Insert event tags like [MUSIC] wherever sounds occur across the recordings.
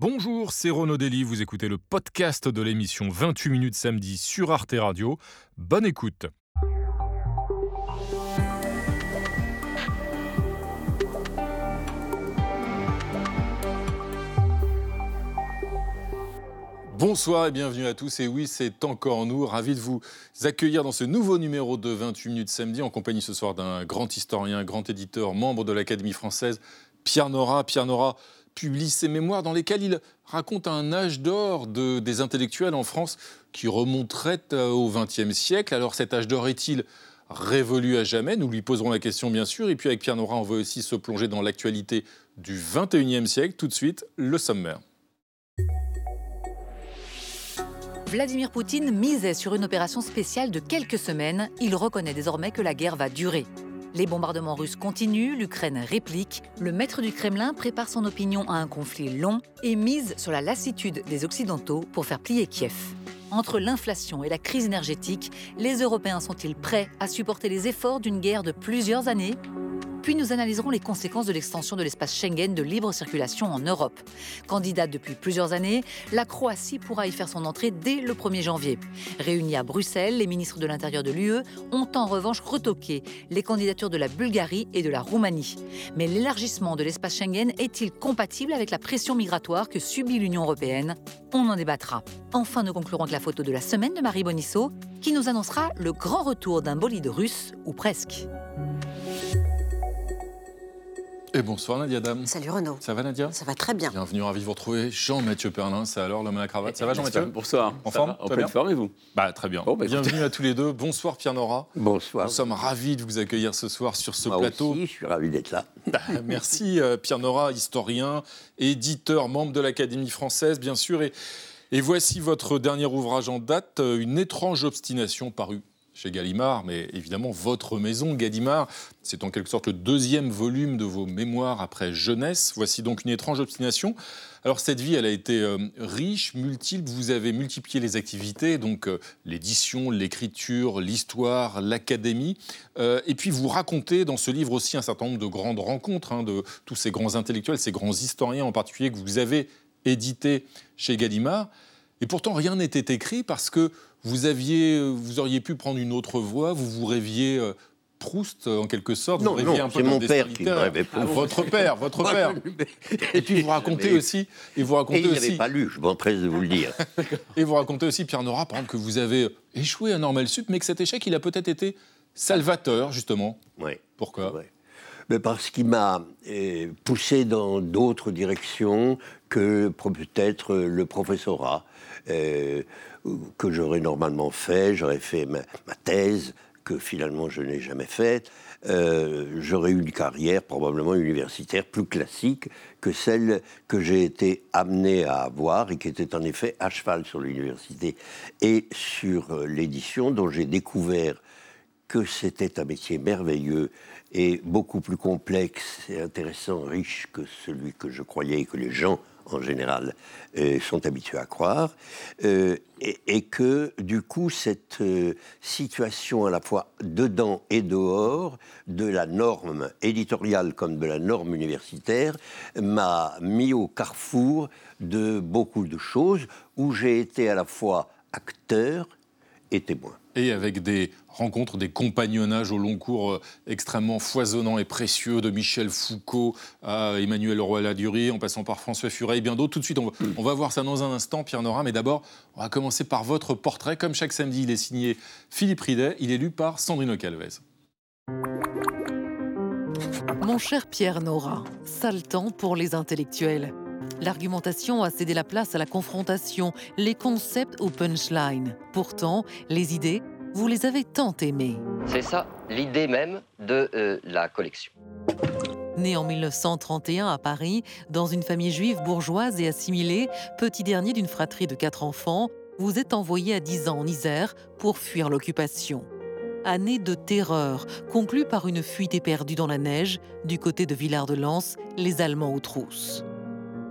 Bonjour, c'est Renaud Dely, vous écoutez le podcast de l'émission 28 minutes samedi sur Arte Radio. Bonne écoute. Bonsoir et bienvenue à tous. Et oui, c'est encore nous. Ravi de vous accueillir dans ce nouveau numéro de 28 minutes samedi en compagnie ce soir d'un grand historien, grand éditeur, membre de l'Académie française, Pierre Nora. Pierre Nora, publie ses mémoires dans lesquelles il raconte un âge d'or de, des intellectuels en France qui remonterait euh, au XXe siècle. Alors cet âge d'or est-il révolu à jamais? Nous lui poserons la question bien sûr. Et puis avec Pierre Nora, on veut aussi se plonger dans l'actualité du XXIe siècle. Tout de suite, le sommaire. Vladimir Poutine misait sur une opération spéciale de quelques semaines. Il reconnaît désormais que la guerre va durer. Les bombardements russes continuent, l'Ukraine réplique, le maître du Kremlin prépare son opinion à un conflit long et mise sur la lassitude des Occidentaux pour faire plier Kiev. Entre l'inflation et la crise énergétique, les Européens sont-ils prêts à supporter les efforts d'une guerre de plusieurs années? Puis nous analyserons les conséquences de l'extension de l'espace Schengen de libre circulation en Europe. Candidate depuis plusieurs années, la Croatie pourra y faire son entrée dès le 1er janvier. Réunis à Bruxelles, les ministres de l'Intérieur de l'UE ont en revanche retoqué les candidatures de la Bulgarie et de la Roumanie. Mais l'élargissement de l'espace Schengen est-il compatible avec la pression migratoire que subit l'Union européenne? On en débattra. Enfin, nous conclurons avec la photo de la semaine de Marie Bonisseau, qui nous annoncera le grand retour d'un bolide russe, ou presque. Et bonsoir Nadia Dame. Salut Renaud. Ça va Nadia? Ça va très bien. Bienvenue, ravi de vous retrouver. Jean-Mathieu Perlin, c'est alors l'homme à la cravate. Ça va Jean-Mathieu? Bonsoir. En forme En pleine forme et vous? Bah très bien. Bon, bah, Bienvenue à tous les deux. Bonsoir Pierre Nora. Bonsoir. Nous sommes ravis de vous accueillir ce soir sur ce Moi plateau. aussi, je suis ravi d'être là. Bah, merci euh, Pierre Nora, historien, éditeur, membre de l'Académie française bien sûr. Et, et voici votre dernier ouvrage en date, euh, Une étrange obstination paru chez Gallimard, mais évidemment votre maison, Gallimard. C'est en quelque sorte le deuxième volume de vos mémoires après jeunesse. Voici donc une étrange obstination. Alors cette vie, elle a été euh, riche, multiple. Vous avez multiplié les activités, donc euh, l'édition, l'écriture, l'histoire, l'académie. Euh, et puis vous racontez dans ce livre aussi un certain nombre de grandes rencontres hein, de tous ces grands intellectuels, ces grands historiens en particulier que vous avez édités chez Gallimard. Et pourtant, rien n'était écrit parce que vous, aviez, vous auriez pu prendre une autre voie, vous vous rêviez euh, Proust en quelque sorte. Non, vous rêviez non, un peu mon père qui me rêvait Proust. Ah, votre père, votre [LAUGHS] père. Et puis vous racontez Mais- aussi, et vous Et racontez il n'avait aussi, pas lu, je m'empresse de vous le dire. [LAUGHS] et vous racontez aussi Pierre Nora, par exemple, que vous avez échoué à Normal Sup, mais que cet échec, il a peut-être été salvateur justement. Ouais, Pourquoi? Mais parce qu'il m'a euh, poussé dans d'autres directions que peut-être euh, le professorat, euh, que j'aurais normalement fait. J'aurais fait ma, thèse, que finalement je n'ai jamais faite. Euh, j'aurais eu une carrière probablement universitaire plus classique que celle que j'ai été amené à avoir et qui était en effet à cheval sur l'université et sur l'édition dont j'ai découvert que c'était un métier merveilleux et beaucoup plus complexe et intéressant, riche que celui que je croyais et que les gens en général euh, sont habitués à croire, euh, et, que du coup cette euh, situation à la fois dedans et dehors de la norme éditoriale comme de la norme universitaire m'a mis au carrefour de beaucoup de choses où j'ai été à la fois acteur et témoin. Et avec des rencontres, des compagnonnages au long cours euh, extrêmement foisonnants et précieux, de Michel Foucault à Emmanuel Leroy-Ladurie, en passant par François Furet et bien d'autres. Tout de suite, on va, on va voir ça dans un instant, Pierre Nora. Mais d'abord, on va commencer par votre portrait. Comme chaque samedi, il est signé Philippe Ridet. Il est lu par Sandrine Calvez. Mon cher Pierre Nora, sale temps pour les intellectuels. L'argumentation a cédé la place à la confrontation, les concepts au punchline. Pourtant, les idées, vous les avez tant aimées. C'est ça l'idée même de euh, la collection. Né en 1931 à Paris, dans une famille juive bourgeoise et assimilée, petit dernier d'une fratrie de quatre enfants, vous êtes envoyé à 10 ans en Isère pour fuir l'occupation. Année de terreur, conclue par une fuite éperdue dans la neige du côté de Villard-de-Lans, les Allemands aux trousses.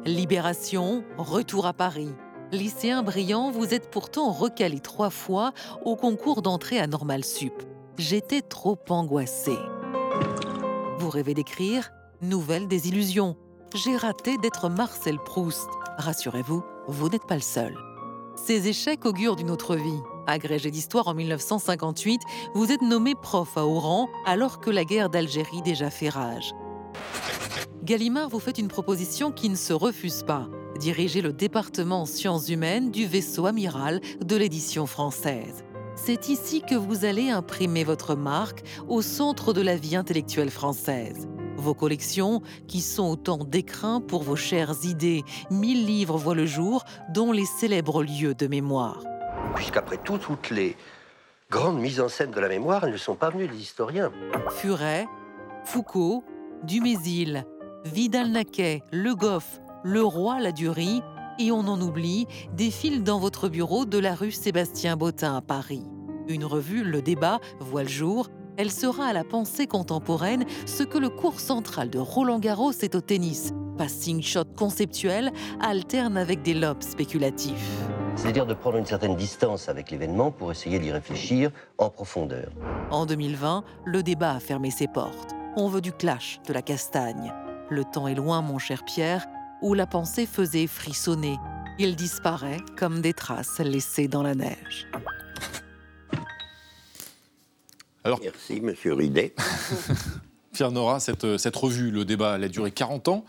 Libération, retour à Paris. Lycéen brillant, vous êtes pourtant recalé trois fois au concours d'entrée à Normal Sup. J'étais trop angoissé. Vous rêvez d'écrire Nouvelle désillusion. J'ai raté d'être Marcel Proust. Rassurez-vous, vous n'êtes pas le seul. Ces échecs augurent d'une autre vie. Agrégé d'histoire en 1958, vous êtes nommé prof à Oran alors que la guerre d'Algérie déjà fait rage. Gallimard vous fait une proposition qui ne se refuse pas. Diriger le département sciences humaines du vaisseau amiral de l'édition française. C'est ici que vous allez imprimer votre marque au centre de la vie intellectuelle française. Vos collections, qui sont autant d'écrins pour vos chères idées, mille livres voient le jour, dont les célèbres lieux de mémoire. Puisqu'après tout, toutes les grandes mises en scène de la mémoire, elles ne sont pas venues des historiens. Furet, Foucault, Dumézil, Vidal-Naquet, Le Goff, Le Roi Ladurie, et on en oublie, défilent dans votre bureau de la rue Sébastien Bottin à Paris. Une revue, Le Débat, voit le jour. Elle sera à la pensée contemporaine ce que le cours central de Roland Garros est au tennis. Passing shot conceptuel alterne avec des lobes spéculatifs. C'est-à-dire de prendre une certaine distance avec l'événement pour essayer d'y réfléchir en profondeur. En 2020, le débat a fermé ses portes. On veut du clash, de la castagne. Le temps est loin, mon cher Pierre, où la pensée faisait frissonner. Il disparaît comme des traces laissées dans la neige. Alors, Merci, monsieur Ridet. [LAUGHS] Pierre Nora, cette, cette, revue, le débat, elle a duré 40 ans.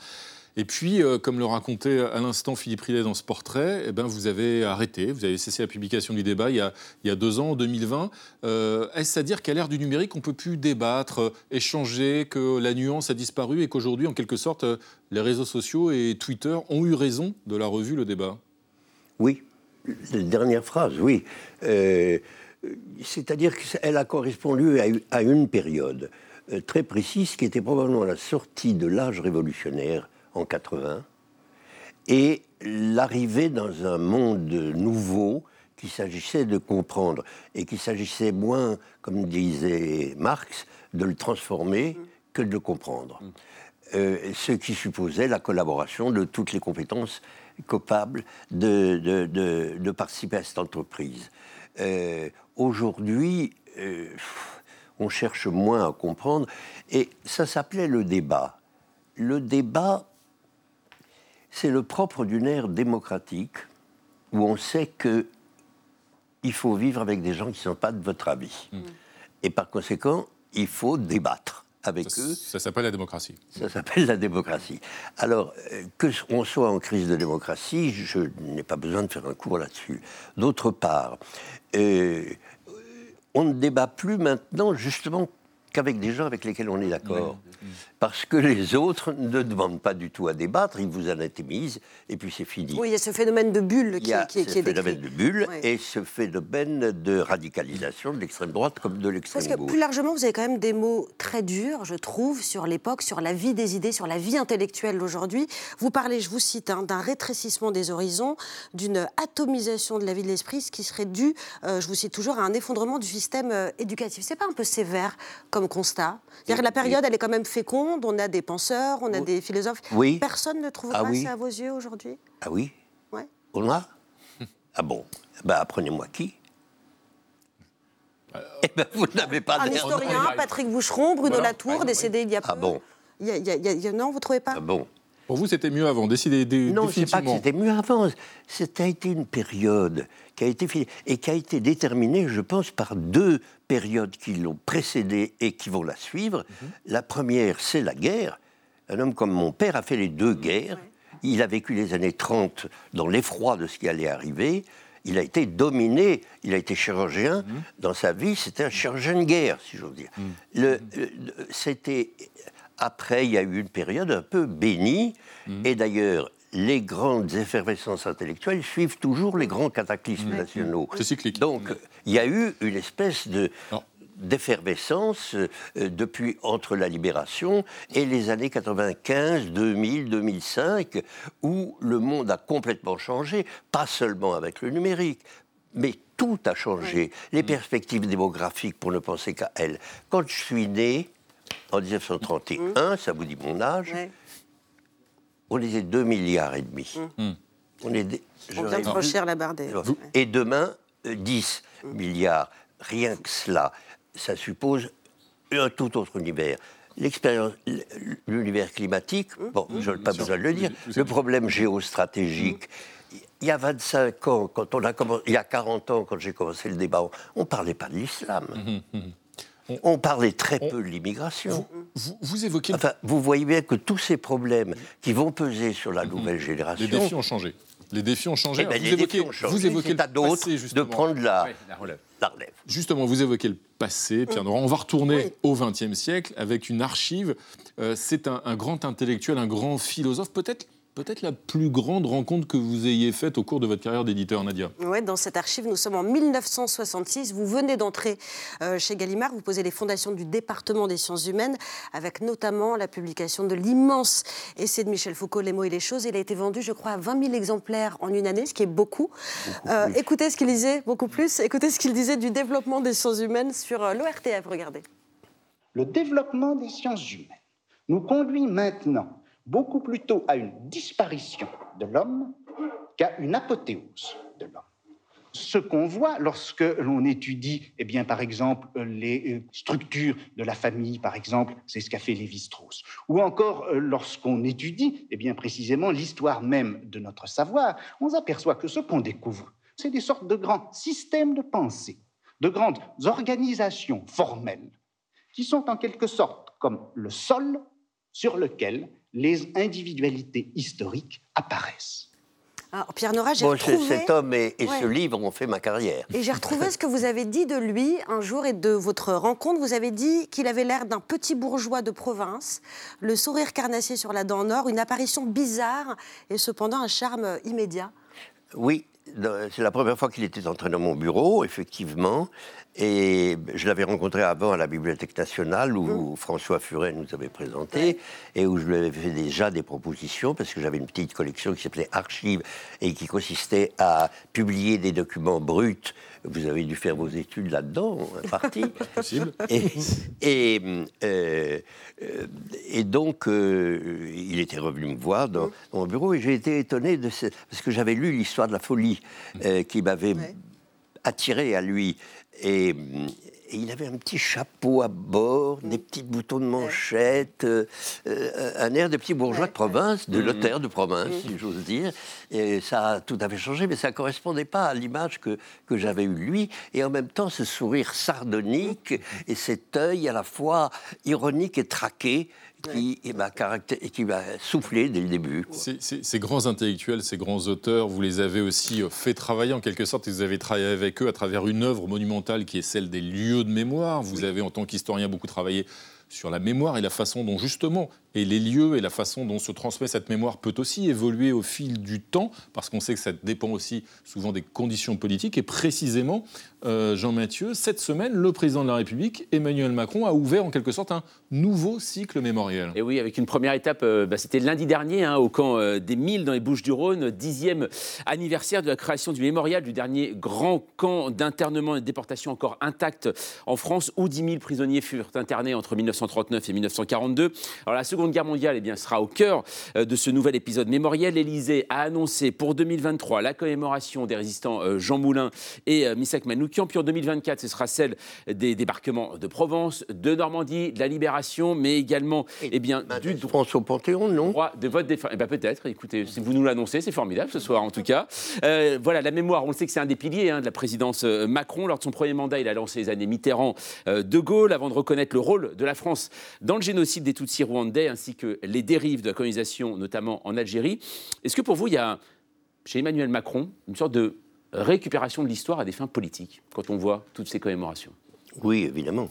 Et puis, euh, comme le racontait à l'instant Philippe Ridet dans ce portrait, eh ben, vous avez arrêté, vous avez cessé la publication du débat il y a, deux ans, en 2020. Euh, Est-ce à dire qu'à l'ère du numérique, on ne peut plus débattre, euh, échanger, que la nuance a disparu et qu'aujourd'hui, en quelque sorte, les réseaux sociaux et Twitter ont eu raison de la revue Le Débat? Oui. La dernière phrase, oui. C'est-à-dire qu'elle a correspondu à une période très précise qui était probablement la sortie de l'âge révolutionnaire en 80 et l'arrivée dans un monde nouveau qu'il s'agissait de comprendre et qu'il s'agissait moins, comme disait Marx, de le transformer que de le comprendre. Euh, ce qui supposait la collaboration de toutes les compétences capables de, de, de, de participer à cette entreprise. Euh, Aujourd'hui, euh, on cherche moins à comprendre et ça s'appelait le débat. Le débat, c'est le propre d'une ère démocratique où on sait que il faut vivre avec des gens qui ne sont pas de votre avis. Mmh. Et par conséquent, il faut débattre avec ça, eux. Ça s'appelle la démocratie. Ça s'appelle la démocratie. Alors, euh, que on soit en crise de démocratie, je n'ai pas besoin de faire un cours là-dessus. D'autre part, euh, on ne débat plus maintenant justement qu'avec des gens avec lesquels on est d'accord. Oui. Parce que les autres ne demandent pas du tout à débattre, ils vous anathémisent et puis c'est fini. Oui, il y a ce phénomène de bulle qui, il y a qui, qui ce est phénomène décrit. de bulle Oui. et ce phénomène de radicalisation de l'extrême droite comme de l'extrême Parce que gauche. plus largement, vous avez quand même des mots très durs, je trouve, sur l'époque, sur la vie des idées, sur la vie intellectuelle d'aujourd'hui. Vous parlez, je vous cite, hein, d'un rétrécissement des horizons, d'une atomisation de la vie de l'esprit, ce qui serait dû, euh, je vous cite toujours, à un effondrement du système euh, éducatif. C'est pas un peu sévère comme constat? C'est-à-dire que la période, elle est quand même féconde, on a des penseurs, on a Oui. des philosophes. Oui. Personne ne trouve Ah pas oui. ça à vos yeux aujourd'hui? Ah oui Ouais. On a Ah bon? Bah apprenez-moi qui? [LAUGHS] Eh ben vous n'avez pas Un historien, Patrick Boucheron, Bruno Voilà. Latour, Ah, décédé il y a peu. Ah bon? Il y a- y a- il y a- il y a- non, vous trouvez pas? Ah bon? Pour vous, c'était mieux avant, décidé dé- Non, c'est pas que c'était mieux avant. C'était été une période qui a été finie et qui a été déterminée, je pense, par deux périodes qui l'ont précédée et qui vont la suivre. La première, c'est la guerre. Un homme comme mon père a fait les deux guerres. Il a vécu les années 30 dans l'effroi de ce qui allait arriver. Il a été dominé, il a été chirurgien. Dans sa vie, c'était un chirurgien de guerre, si j'ose dire. Le- le- c'était après, il y a eu une période un peu bénie, et d'ailleurs, les grandes effervescences intellectuelles suivent toujours les grands cataclysmes nationaux. C'est cyclique. Donc, il y a eu une espèce de d'effervescence euh, depuis entre la libération et les années 95, 2000, 2005, où le monde a complètement changé, pas seulement avec le numérique, mais tout a changé. Les perspectives démographiques, pour ne penser qu'à elles. Quand je suis né, en 1931, ça vous dit mon âge, Ouais. on était 2 milliards et demi. On est des- On vient de franchir la barre des... et demain, euh, 10 milliards. Rien que cela, ça suppose un tout autre univers. L'expérience, l'univers climatique, Mmh. bon, je n'ai pas besoin de le dire. Le problème géostratégique, il y a 25 ans, quand on a commencé, il y a 40 ans, quand j'ai commencé le débat, on ne parlait pas de l'islam. On- On parlait très on- peu de l'immigration. Vous, vous évoquez Enfin, vous voyez bien que tous ces problèmes qui vont peser sur la nouvelle les génération, défis ont changé. Les défis ont changé. eh ben, vous, les évoquez, défis ont changé. vous évoquez à d'autres de prendre la, la relève. la relève. Justement, vous évoquez le passé, Pierre Nora. On va retourner au XXe siècle avec une archive. Euh, c'est un, un grand intellectuel, un grand philosophe, peut-être peut-être la plus grande rencontre que vous ayez faite au cours de votre carrière d'éditeur, Nadia. Ouais, dans cette archive, nous sommes en 1966. Vous venez d'entrer euh, chez Gallimard. Vous posez les fondations du département des sciences humaines, avec notamment la publication de l'immense essai de Michel Foucault, Les mots et les choses. Il a été vendu, je crois, à 20 000 exemplaires en une année, ce qui est beaucoup. Euh, écoutez ce qu'il disait, beaucoup plus. Écoutez ce qu'il disait du développement des sciences humaines sur euh, l'ORTF. Regardez. Le développement des sciences humaines nous conduit maintenant beaucoup plutôt à une disparition de l'homme qu'à une apothéose de l'homme. Ce qu'on voit lorsque l'on étudie, eh bien, par exemple, les euh, structures de la famille, par exemple, c'est ce qu'a fait Lévi-Strauss, ou encore euh, lorsqu'on étudie, eh bien, précisément l'histoire même de notre savoir, on s'aperçoit que ce qu'on découvre, c'est des sortes de grands systèmes de pensée, de grandes organisations formelles qui sont en quelque sorte comme le sol sur lequel les individualités historiques apparaissent. Alors, Pierre Nora, j'ai Bon, retrouvé... cet homme et, et ce livre ont fait ma carrière. Et j'ai retrouvé ce que vous avez dit de lui un jour et de votre rencontre. Vous avez dit qu'il avait l'air d'un petit bourgeois de province, le sourire carnassier sur la dent nord, une apparition bizarre et cependant un charme immédiat. Oui, c'est la première fois qu'il était entré dans mon bureau, effectivement. Et je l'avais rencontré avant à la Bibliothèque nationale où François Furet nous avait présenté et où je lui avais fait déjà des propositions parce que j'avais une petite collection qui s'appelait Archives et qui consistait à publier des documents bruts. Vous avez dû faire vos études là-dedans, en [LAUGHS] partie. Possible. Et, et, euh, et donc, euh, il était revenu me voir dans, dans mon bureau et j'ai été étonné de ce, parce que j'avais lu l'histoire de la folie euh, qui m'avait Ouais. attiré à lui. Et, et il avait un petit chapeau à bord, des petits boutons de manchette, euh, euh, un air de petit bourgeois de province, de notaire de province, si j'ose dire. Et ça a tout à fait changé, mais ça ne correspondait pas à l'image que, que j'avais eue de lui. Et en même temps, ce sourire sardonique et cet œil à la fois ironique et traqué qui et m'a caracté- et qui m'a soufflé dès le début. quoi. Ces, ces- ces grands intellectuels, ces grands auteurs, vous les avez aussi euh, fait travailler en quelque sorte, et vous avez travaillé avec eux à travers une œuvre monumentale qui est celle des lieux de mémoire. Vous avez, en tant qu'historien, beaucoup travaillé sur la mémoire et la façon dont, justement, et les lieux et la façon dont se transmet cette mémoire peut aussi évoluer au fil du temps, parce qu'on sait que ça dépend aussi souvent des conditions politiques. Et précisément, euh, Jean-Mathieu, cette semaine, le président de la République, Emmanuel Macron, a ouvert en quelque sorte un nouveau cycle mémoriel. Et oui, avec une première étape, euh, bah, c'était lundi dernier, hein, au camp euh, des Milles dans les Bouches-du-Rhône, dixième anniversaire de la création du mémorial du dernier grand camp d'internement et de déportation encore intact en France, où 10 000 prisonniers furent internés entre 1939 et 1942. Alors la Seconde Guerre mondiale eh bien, sera au cœur euh, de ce nouvel épisode mémoriel. L'Élysée a annoncé pour 2023 la commémoration des résistants euh, Jean Moulin et euh, Missak Manoukian. Puis en 2024, ce sera celle des débarquements de Provence, de Normandie, de la Libération, mais également eh bien, du Maintenant, droit au Panthéon, non? droit de vote des. Eh ben peut-être, écoutez, si vous nous l'annoncez, c'est formidable ce soir en tout cas. Euh, voilà, la mémoire, on le sait que c'est un des piliers hein, de la présidence Macron. Lors de son premier mandat, il a lancé les années Mitterrand, euh, De Gaulle, avant de reconnaître le rôle de la France dans le génocide des Tutsis rwandais, ainsi que les dérives de la colonisation, notamment en Algérie. Est-ce que pour vous, il y a, chez Emmanuel Macron, une sorte de récupération de l'histoire à des fins politiques, quand on voit toutes ces commémorations? Oui, évidemment.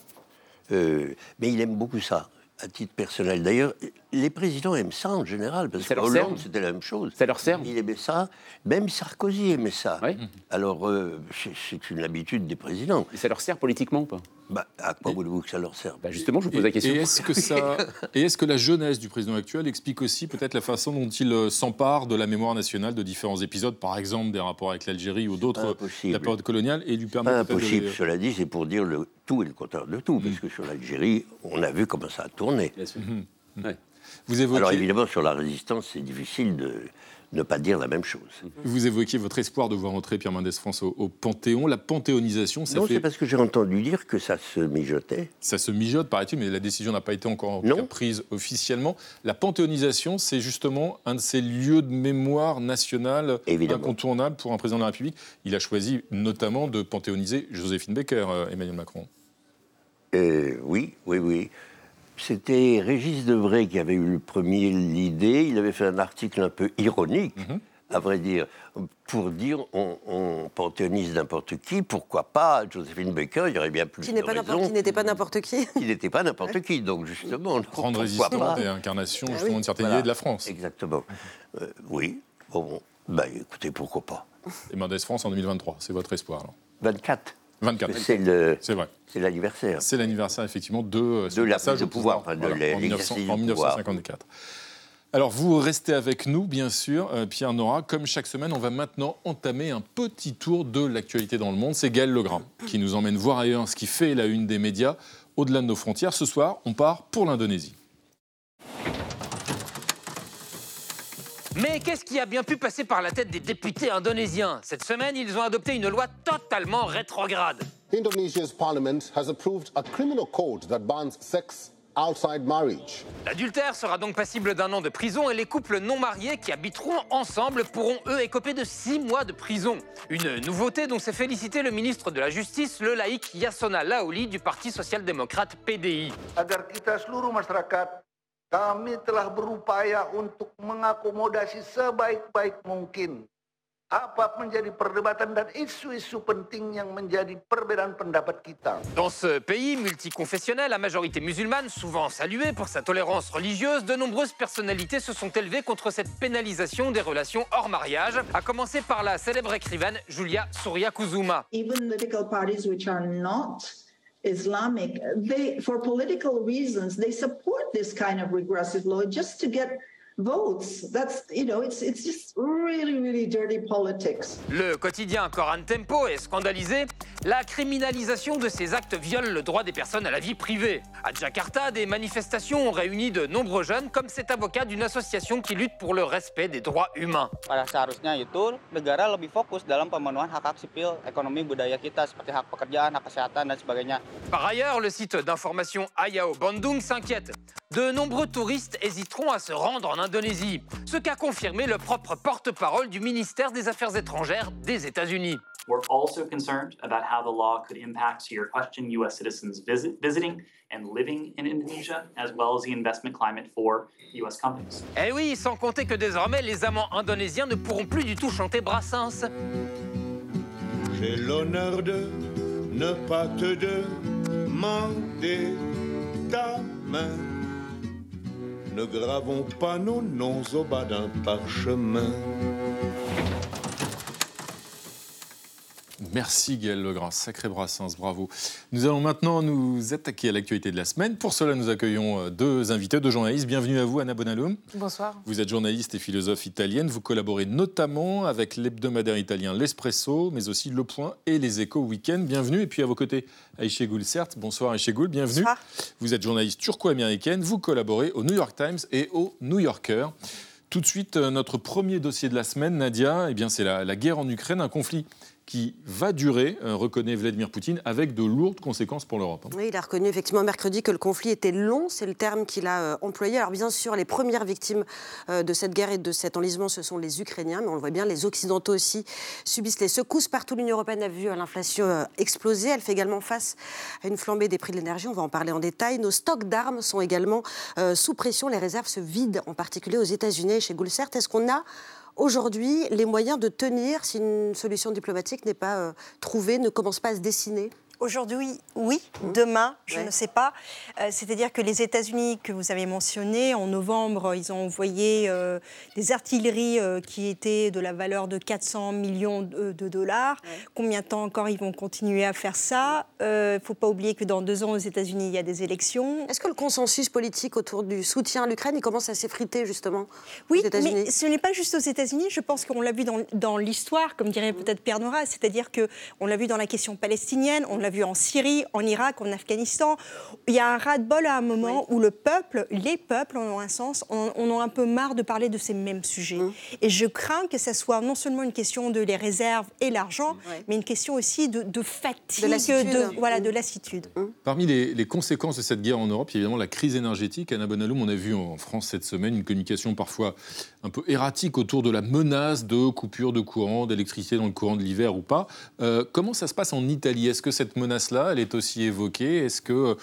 Euh, mais il aime beaucoup ça, à titre personnel. D'ailleurs, les présidents aiment ça en général, parce que Hollande, c'était la même chose. Ça leur sert Il aimait ça. Même Sarkozy aimait ça. Oui. Alors, euh, c'est- c'est une habitude des présidents. Et ça leur sert politiquement ou pas? Bah, à quoi voulez-vous que ça leur serve? Bah, Justement, je vous pose Et- la question. Et est-ce que ça, [LAUGHS] et est-ce que la jeunesse du président actuel explique aussi peut-être la façon dont il euh, s'empare de la mémoire nationale de différents épisodes, par exemple des rapports avec l'Algérie ou d'autres, Impossible. la période coloniale, et lui permet de Impossible, cela dit, c'est pour dire le tout et le contraire de tout, Mm. parce que sur l'Algérie, on a vu comment ça a tourné. Bien sûr. Mhm. Ouais. Vous évoquez. Alors évidemment, sur la résistance, c'est difficile de, ne pas dire la même chose. Vous évoquiez votre espoir de voir entrer Pierre Mendès France au, Panthéon. La panthéonisation, ça non, fait... c'est parce que j'ai entendu dire que ça se mijotait. Ça se mijote, paraît-il, mais la décision n'a pas été encore prise officiellement. La panthéonisation, c'est justement un de ces lieux de mémoire nationale incontournables pour un président de la République. Il a choisi notamment de panthéoniser Joséphine Baker, euh, Emmanuel Macron. Euh, oui, oui, oui. C'était Régis Debray qui avait eu le premier l'idée. Il avait fait un article un peu ironique, mhm. à vrai dire, pour dire on, panthéonise n'importe qui, pourquoi pas Josephine Baker, il y aurait bien plus qui de Qui n'était pas n'importe qui. [LAUGHS] Qui n'était pas n'importe qui, donc justement... Grande résistante et incarnation ah justement d'une certaine idée de la France. Exactement. Euh, oui, bon, bah, écoutez, pourquoi pas. Et Mendes France en 2023, c'est votre espoir alors 24. 24. C'est le. C'est vrai. C'est l'anniversaire. C'est l'anniversaire effectivement de, euh, de la de pouvoir, de en, 1954. Alors vous restez avec nous, bien sûr, euh, Pierre Nora. Comme chaque semaine, on va maintenant entamer un petit tour de l'actualité dans le monde. C'est Gaël Legrand qui nous emmène voir ailleurs ce qui fait la une des médias au-delà de nos frontières. Ce soir, on part pour l'Indonésie. Mais qu'est-ce qui a bien pu passer par la tête des députés indonésiens? Cette semaine, ils ont adopté une loi totalement rétrograde. Indonesia's parliament has approved a criminal code that bans sex outside marriage. L'adultère sera donc passible d'un an de prison et les couples non mariés qui habiteront ensemble pourront eux écoper de six mois de prison. Une nouveauté dont s'est félicité le ministre de la Justice, le laïc Yasona Laoli du Parti social-démocrate PDI. Agar kita seluruh masyarakat kami telah berupaya untuk mengakomodasi sebaik-baik mungkin apa menjadi perdebatan dan isu-isu penting yang menjadi perbedaan pendapat kita? Dans ce pays multiconfessionnel à majorité musulmane, souvent salué pour sa tolérance religieuse, de nombreuses personnalités se sont élevées contre cette pénalisation des relations hors mariage, à commencer par la célèbre écrivaine Julia Surya Kuzuma. Even political parties which are not Islamic, they, for political reasons, they support this kind of regressive law just to get votes. That's, you know, it's, it's just really, really dirty politics. Le quotidien Coran Tempo est scandalisé. La criminalisation de ces actes viole le droit des personnes à la vie privée. À Jakarta, des manifestations ont réuni de nombreux jeunes, comme cet avocat d'une association qui lutte pour le respect des droits humains. Pada seharusnya itu negara lebih fokus dalam pemenuhan hak-hak sipil, ekonomi, budaya kita seperti hak pekerjaan, hak kesehatan dan sebagainya. Par ailleurs, le site d'information Ayao Bandung s'inquiète. De nombreux touristes hésiteront à se rendre en Indonésie, ce qu'a confirmé le propre porte-parole du ministère des Affaires étrangères des États-Unis. We're also concerned about how the law could impact your question U.S. citizens visit, visiting and living in Indonesia, as well as the investment climate for U.S. companies. Eh oui, sans compter que désormais, les amants indonésiens ne pourront plus du tout chanter Brassens. J'ai l'honneur de ne pas te demander ta main ne gravons pas nos noms au bas d'un parchemin. Merci Gaël Legrand, sacré Brassens, bravo. Nous allons maintenant nous attaquer à l'actualité de la semaine. Pour cela, nous accueillons euh, deux invités, deux journalistes. Bienvenue à vous, Anna Bonalum. Bonsoir. Vous êtes journaliste et philosophe italienne. Vous collaborez notamment avec l'hebdomadaire italien L'Espresso, mais aussi Le Point et Les Échos Week-end. Bienvenue. Et puis à vos côtés, Aïché Goul, certes. Bonsoir Aïché Goul, bienvenue. Bonsoir. Vous êtes journaliste turco-américaine. Vous collaborez au New York Times et au New Yorker. Tout de suite, euh, notre premier dossier de la semaine, Nadia, eh bien, c'est la, la guerre en Ukraine, un conflit qui va durer, euh, reconnaît Vladimir Poutine, avec de lourdes conséquences pour l'Europe. Hein. Oui, il a reconnu effectivement mercredi que le conflit était long, c'est le terme qu'il a euh, employé. Alors bien sûr, les premières victimes euh, de cette guerre et de cet enlisement, ce sont les Ukrainiens, mais on le voit bien, les Occidentaux aussi subissent les secousses. Partout, l'Union européenne a vu l'inflation exploser. Elle fait également face à une flambée des prix de l'énergie. On va en parler en détail. Nos stocks d'armes sont également sous pression. Les réserves se vident, en particulier aux États-Unis et chez Goulcert. Est-ce qu'on a aujourd'hui les moyens de tenir si une solution diplomatique n'est pas euh, trouvée, ne commence pas à se dessiner? Aujourd'hui, oui. Mmh. Demain, je ne sais pas. Euh, c'est-à-dire que les États-Unis que vous avez mentionnés, en novembre, ils ont envoyé euh, des artilleries euh, qui étaient de la valeur de 400 millions de, dollars. Combien de temps encore ils vont continuer à faire ça? Il ne faut pas oublier que dans deux ans, aux États-Unis, il y a des élections. Est-ce que le consensus politique autour du soutien à l'Ukraine, il commence à s'effriter justement Oui, mais ce n'est pas juste aux États-Unis. Je pense qu'on l'a vu dans, dans l'histoire, comme dirait peut-être Pierre Nora. C'est-à-dire qu'on l'a vu dans la question palestinienne, on l'a vu en Syrie, en Irak, en Afghanistan. Il y a un ras-de-bol à un moment où le peuple, les peuples, en un sens, on, on a un peu marre de parler de ces mêmes sujets. Mmh. Et je crains que ce soit non seulement une question de les réserves et l'argent, mais une question aussi de, de fatigue, De lassitude. de, voilà, Mmh. de lassitude. Parmi les, les conséquences de cette guerre en Europe, il y a évidemment la crise énergétique. Anna Bonaloum, on a vu en France cette semaine une communication parfois un peu erratique autour de la menace de coupure de courant, d'électricité dans le courant de l'hiver ou pas. Euh, comment ça se passe en Italie? Est-ce que cette menace-là, elle est aussi évoquée? Est-ce que euh,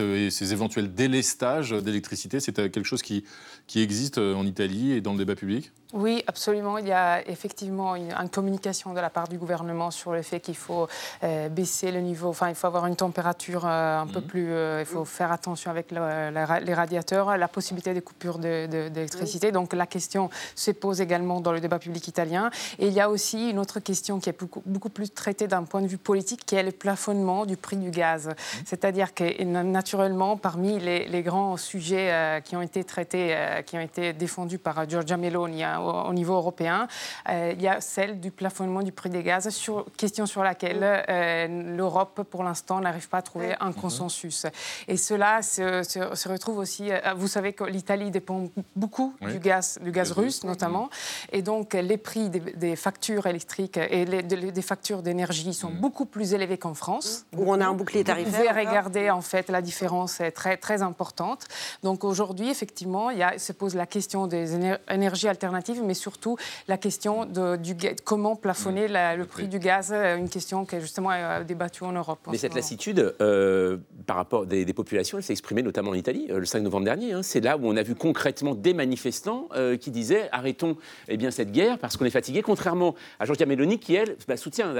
euh, ces éventuels délestages d'électricité, c'est quelque chose qui, qui existe euh, en Italie et dans le débat public Oui, absolument. Il y a effectivement une, une communication de la part du gouvernement sur le fait qu'il faut euh, baisser le niveau, enfin, il faut avoir une température euh, un peu plus. euh, il faut faire attention avec le- la ra- les radiateurs, la possibilité de coupure de- de- d'électricité. Donc la question se pose également dans le débat public italien. Et il y a aussi une autre question qui est beaucoup, beaucoup plus traitée d'un point de vue politique, qui est le plafonnement du prix du gaz. C'est-à-dire que naturellement, parmi les, les grands sujets euh, qui ont été traités, euh, qui ont été défendus par Giorgia Meloni hein, au, au niveau européen, euh, il y a celle du plafonnement du prix des gaz, sur, question sur laquelle euh, l'Europe, pour l'instant, n'arrive pas à trouver un consensus. Et cela se, se- se retrouve aussi. euh, vous savez que l'Italie dépend beaucoup Oui. du gaz, du gaz russe, notamment. Et donc, les prix des, des factures électriques et les- des factures d'énergie sont beaucoup plus élevés qu'en France. Où on a un bouclier Vous tarifaire. pouvez encore. regarder, en fait, la différence est très, très importante. Donc aujourd'hui, effectivement, il y a, se pose la question des éner- énergies alternatives, mais surtout la question de du, comment plafonner la- le prix du gaz, euh, une question qui est justement euh, débattue en Europe. en Mais ce cette moment. lassitude, euh, par rapport des, des populations, elle s'est exprimée notamment en Italie le 5 novembre dernier. hein. C'est là où on a vu concrètement des manifestants euh, qui disaient arrêtons eh bien, cette guerre parce qu'on est fatigué, contrairement à Giorgia Meloni qui, elle, bah, soutient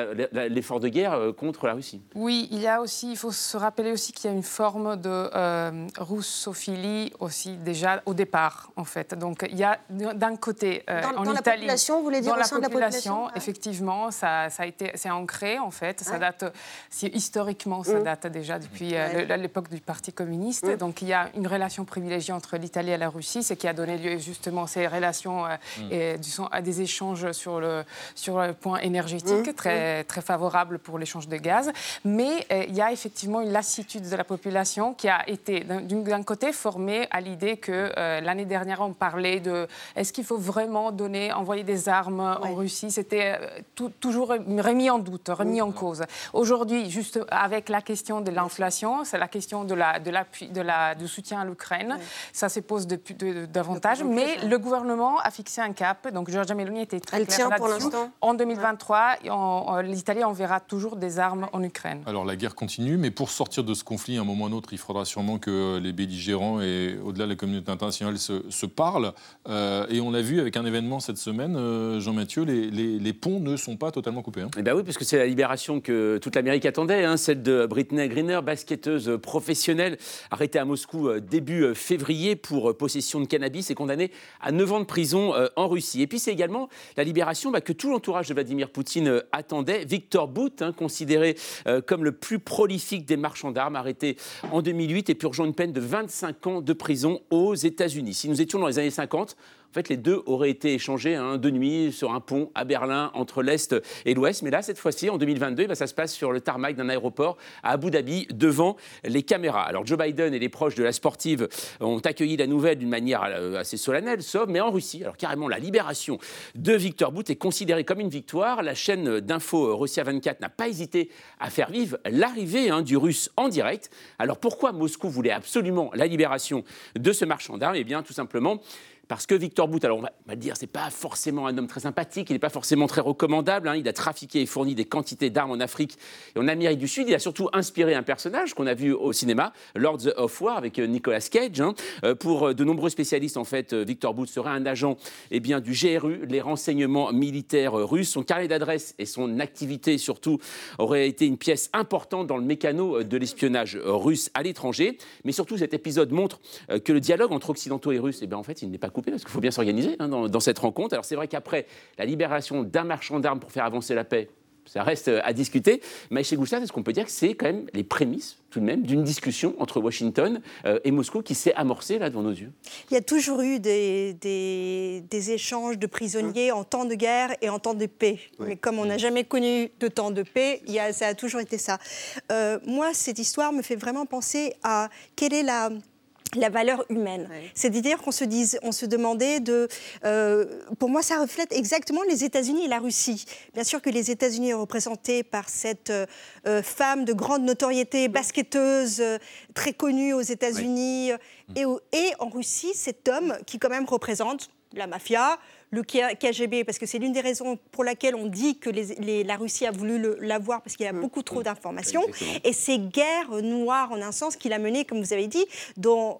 l'effort de guerre contre la Russie. Oui, il y a aussi, il faut se rappeler aussi qu'il y a une forme de euh, russophilie aussi déjà au départ, en fait. Donc il y a d'un côté euh, Dans- en dans la population, vous voulez dire dans au la sein de la population, effectivement, ça, ça a été, c'est ancré en fait. Ça date, si- historiquement, ça Mm. date déjà depuis euh, Ouais. l'époque du Parti communiste. Mm. Donc il y a une relation privilégiée entre l'Italie et la Russie, ce qui a donné lieu justement ces relations euh, Mm. et à des échanges sur le sur le point énergétique très très favorable pour l'échange de gaz. Mais euh, il y a effectivement une lassitude de la population qui a été d'un côté formée à l'idée que euh, l'année dernière on parlait de est-ce qu'il faut vraiment donner envoyer des armes en Russie? C'était euh, toujours remis en doute, remis en cause. Aujourd'hui, juste avec la question de l'inflation, c'est la question de la de l'appui de la du soutien à l'Ukraine. Ça se pose depuis de- de- davantage, mais le gouvernement a fixé un cap. Donc Giorgia Meloni était très Elle claire tient pour là-dessus. l'instant En 2023, en- en- l'Italie enverra toujours des armes en Ukraine. Alors la guerre continue, mais pour sortir de ce conflit, à un moment ou un autre, il faudra sûrement que les belligérants et au-delà de la communauté internationale se, se parlent. Euh, et on l'a vu avec un événement cette semaine, euh, Jean-Mathieu, les, ponts ne sont pas totalement coupés. hein. Eh ben oui, parce que c'est la libération que toute l'Amérique attendait, hein, celle de Britney Greener, basketteuse professionnelle, arrêtée à Moscou euh, début février pour possession de cannabis et condamnée à 9 ans de prison en Russie. Et puis c'est également la libération bah, que tout l'entourage de Vladimir Poutine attendait. Victor Bout, hein, considéré comme le plus prolifique des marchands d'armes, arrêté en 2008 et purgeant une peine de 25 ans de prison aux États-Unis. Si nous étions dans les années 50, en fait, les deux auraient été échangés hein, de nuit sur un pont à Berlin entre l'Est et l'Ouest. Mais là, cette fois-ci, en 2022, bah, ça se passe sur le tarmac d'un aéroport à Abu Dhabi devant les caméras. Alors, Joe Biden et les proches de la sportive ont accueilli la nouvelle d'une manière euh, assez solennelle, sauf, mais en Russie. Alors, carrément, la libération de Victor Bout est considérée comme une victoire. La chaîne d'info Russia 24 n'a pas hésité à faire vivre l'arrivée hein, du russe en direct. Alors, pourquoi Moscou voulait absolument la libération de ce marchand d'armes? Eh bien, tout simplement parce que Victor Bout, alors on va, on va le dire, c'est pas forcément un homme très sympathique, il n'est pas forcément très recommandable. hein. Il a trafiqué et fourni des quantités d'armes en Afrique et en Amérique du Sud. Il a surtout inspiré un personnage qu'on a vu au cinéma, Lords of War, avec euh, Nicolas Cage. hein. Euh, Pour euh, de nombreux spécialistes, en fait, Victor Bout serait un agent eh bien, du GRU, les renseignements militaires russes. Son carnet d'adresse et son activité, surtout, aurait été une pièce importante dans le mécano de l'espionnage russe à l'étranger. Mais surtout, cet épisode montre que le dialogue entre occidentaux et russes, eh bien, en fait, il n'est pas coupé parce qu'il faut bien s'organiser hein, dans, dans cette rencontre. Alors, c'est vrai qu'après la libération d'un marchand d'armes pour faire avancer la paix, ça reste euh, à discuter. Maïché Gouchard, est-ce qu'on peut dire que c'est quand même les prémices, tout de même, d'une discussion entre Washington euh, et Moscou qui s'est amorcée là devant nos yeux? Il y a toujours eu des, des, des échanges de prisonniers en temps de guerre et en temps de paix. Mais comme on n'a jamais connu de temps de paix, il y a, ça a toujours été ça. Euh, moi, cette histoire me fait vraiment penser à quelle est la la valeur humaine. C'est-à-dire qu'on se, dise, on se demandait de... Euh, pour moi, ça reflète exactement les États-Unis et la Russie. Bien sûr que les États-Unis, représentés par cette euh, euh, femme de grande notoriété, basketteuse, euh, très connue aux États-Unis, et en Russie, cet homme qui quand même représente la mafia, le KGB, parce que c'est l'une des raisons pour laquelle on dit que les- les- la Russie a voulu l'avoir, parce qu'il y a beaucoup trop d'informations. Exactement. Et ces guerres noires, en un sens, qu'il a menées, comme vous avez dit,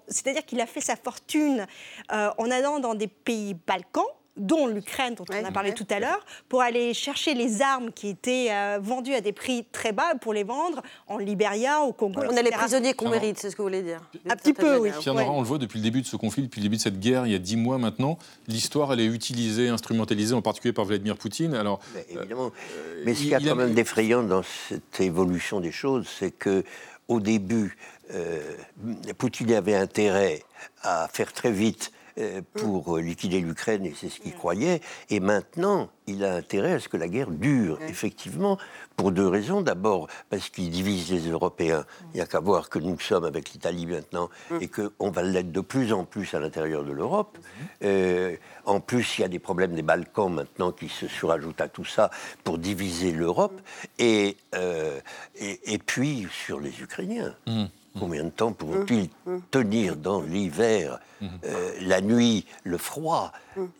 c'est-à-dire qu'il a fait sa fortune euh, en allant dans des pays Balkans dont l'Ukraine, dont on a parlé tout à l'heure, pour aller chercher les armes qui étaient euh, vendues à des prix très bas pour les vendre en Libéria, au Congo. On a les prisonniers qu'on mérite, c'est ce que vous voulez dire. Un petit peu, oui. Pierre Nora, on le voit depuis le début de ce conflit, depuis le début de cette guerre, il y a dix mois maintenant. L'histoire, elle est utilisée, instrumentalisée, en particulier par Vladimir Poutine. Alors, évidemment. Mais ce qu'il y a il quand a- même d'effrayant dans cette évolution des choses, c'est que au début, euh, Poutine avait intérêt à faire très vite euh, pour euh, liquider l'Ukraine, et c'est ce qu'il croyait. Et maintenant, il a intérêt à ce que la guerre dure, effectivement, pour deux raisons. D'abord, parce qu'il divise les Européens. Il n'y a qu'à voir que nous sommes avec l'Italie maintenant, et qu'on va l'être de plus en plus à l'intérieur de l'Europe. Euh, en plus, il y a des problèmes des Balkans maintenant qui se surajoutent à tout ça pour diviser l'Europe. Et, euh, et, et puis, sur les Ukrainiens. Combien de temps pourront-ils tenir dans l'hiver, euh, la nuit, le froid?